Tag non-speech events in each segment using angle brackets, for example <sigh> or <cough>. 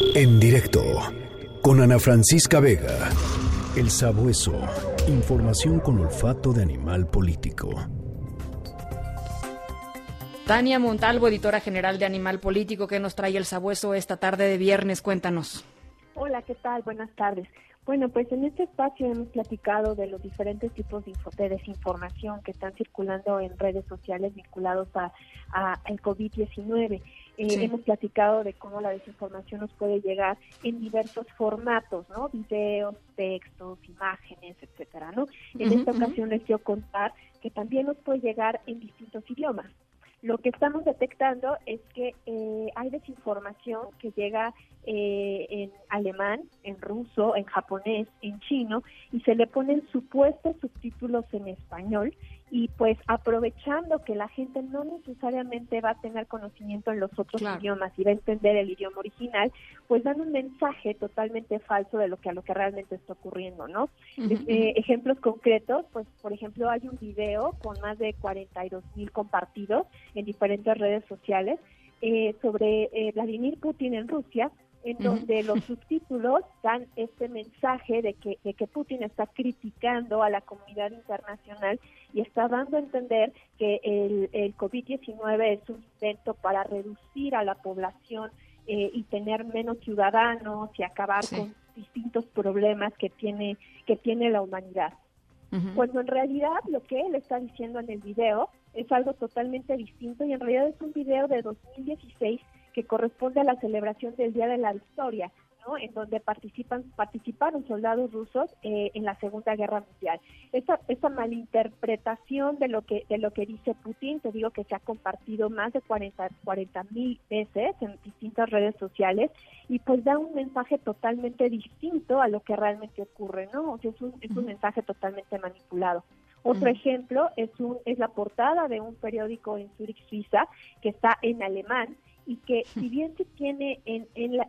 En directo con Ana Francisca Vega. El sabueso. Información con olfato de animal político. Tania Montalvo, editora general de Animal Político, que nos trae el sabueso esta tarde de viernes. Cuéntanos. Hola, ¿qué tal? Buenas tardes. Bueno, pues en este espacio hemos platicado de los diferentes tipos de, desinformación que están circulando en redes sociales vinculados a, el COVID-19. Eh, hemos platicado de cómo la desinformación nos puede llegar en diversos formatos, ¿no? Videos, textos, imágenes, etcétera, ¿no? En esta ocasión les quiero contar que también nos puede llegar en distintos idiomas. Lo que estamos detectando es que eh, hay desinformación que llega eh, en alemán, en ruso, en japonés, en chino, y se le ponen supuestos subtítulos en español y pues aprovechando que la gente no necesariamente va a tener conocimiento en los otros idiomas y va a entender el idioma original, pues dan un mensaje totalmente falso de lo que a lo que realmente está ocurriendo, ¿no? Eh, ejemplos concretos, pues por ejemplo hay un video con más de 42 mil compartidos en diferentes redes sociales eh, sobre eh, Vladimir Putin en Rusia, en donde los subtítulos dan este mensaje de que, de que Putin está criticando a la comunidad internacional y está dando a entender que el, el COVID-19 es un intento para reducir a la población eh, y tener menos ciudadanos y acabar con distintos problemas que tiene, que tiene la humanidad. Cuando en realidad lo que él está diciendo en el video es algo totalmente distinto y en realidad es un video de 2016 que corresponde a la celebración del Día de la Victoria, ¿no? en donde participan participaron soldados rusos eh, en la Segunda Guerra Mundial. Esta, esta malinterpretación de lo que de lo que dice Putin, te digo que se ha compartido más de 40 mil veces en distintas redes sociales y pues da un mensaje totalmente distinto a lo que realmente ocurre, ¿no? O sea, es un, es un mensaje totalmente manipulado. Otro ejemplo es, un, es la portada de un periódico en Zurich, Suiza, que está en alemán y que si bien se tiene en,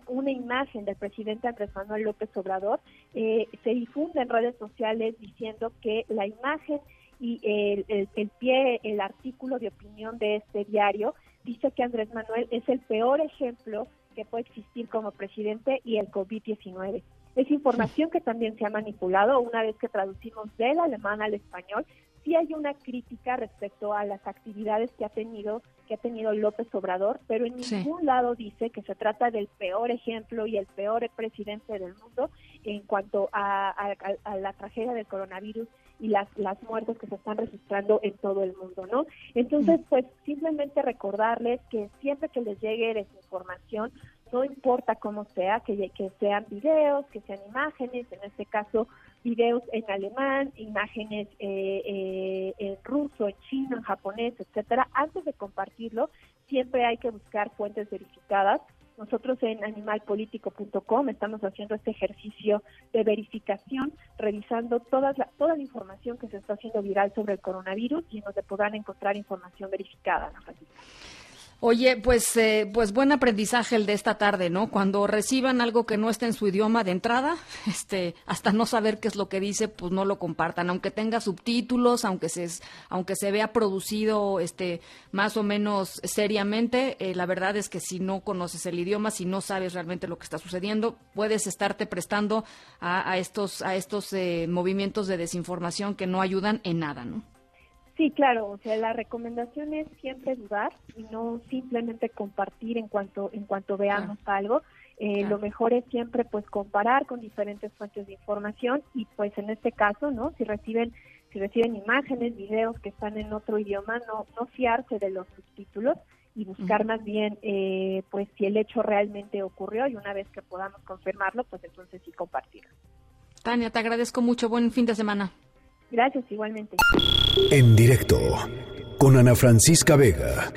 una imagen del presidente Andrés Manuel López Obrador, eh, se difunde en redes sociales diciendo que la imagen y el, el, pie, el artículo de opinión de este diario dice que Andrés Manuel es el peor ejemplo que puede existir como presidente y el COVID-19. Es información que también se ha manipulado una vez que traducimos del alemán al español sí hay una crítica respecto a las actividades que ha tenido que ha tenido López Obrador, pero en ningún lado dice que se trata del peor ejemplo y el peor presidente del mundo en cuanto a, la tragedia del coronavirus y las, las muertes que se están registrando en todo el mundo, ¿no? Entonces, pues simplemente recordarles que siempre que les llegue desinformación, no importa cómo sea, que, que sean videos, que sean imágenes, en este caso videos en alemán, imágenes eh, eh, en ruso, en chino, en japonés, etcétera. Antes de compartirlo, siempre hay que buscar fuentes verificadas. Nosotros en animalpolitico.com estamos haciendo este ejercicio de verificación, revisando toda la, toda la información que se está haciendo viral sobre el coronavirus y donde podrán encontrar información verificada. ¿no? Oye, pues, eh, pues buen aprendizaje el de esta tarde, ¿no? Cuando reciban algo que no esté en su idioma de entrada, <laughs> este, hasta no saber qué es lo que dice, pues no lo compartan, aunque tenga subtítulos, aunque se, aunque se vea producido, este, más o menos seriamente, eh, la verdad es que si no conoces el idioma, si no sabes realmente lo que está sucediendo, puedes estarte prestando a, estos, a estos eh, movimientos de desinformación que no ayudan en nada, ¿no? Sí, claro, o sea, la recomendación es siempre dudar y no simplemente compartir en cuanto en cuanto veamos algo. Eh, Lo mejor es siempre pues comparar con diferentes fuentes de información y pues en este caso, ¿no? Si reciben si reciben imágenes, videos que están en otro idioma, no no fiarse de los subtítulos y buscar más bien eh, pues si el hecho realmente ocurrió y una vez que podamos confirmarlo, pues entonces sí compartirlo. Tania, te agradezco mucho. Buen fin de semana. Gracias, igualmente. En directo con Ana Francisca Vega.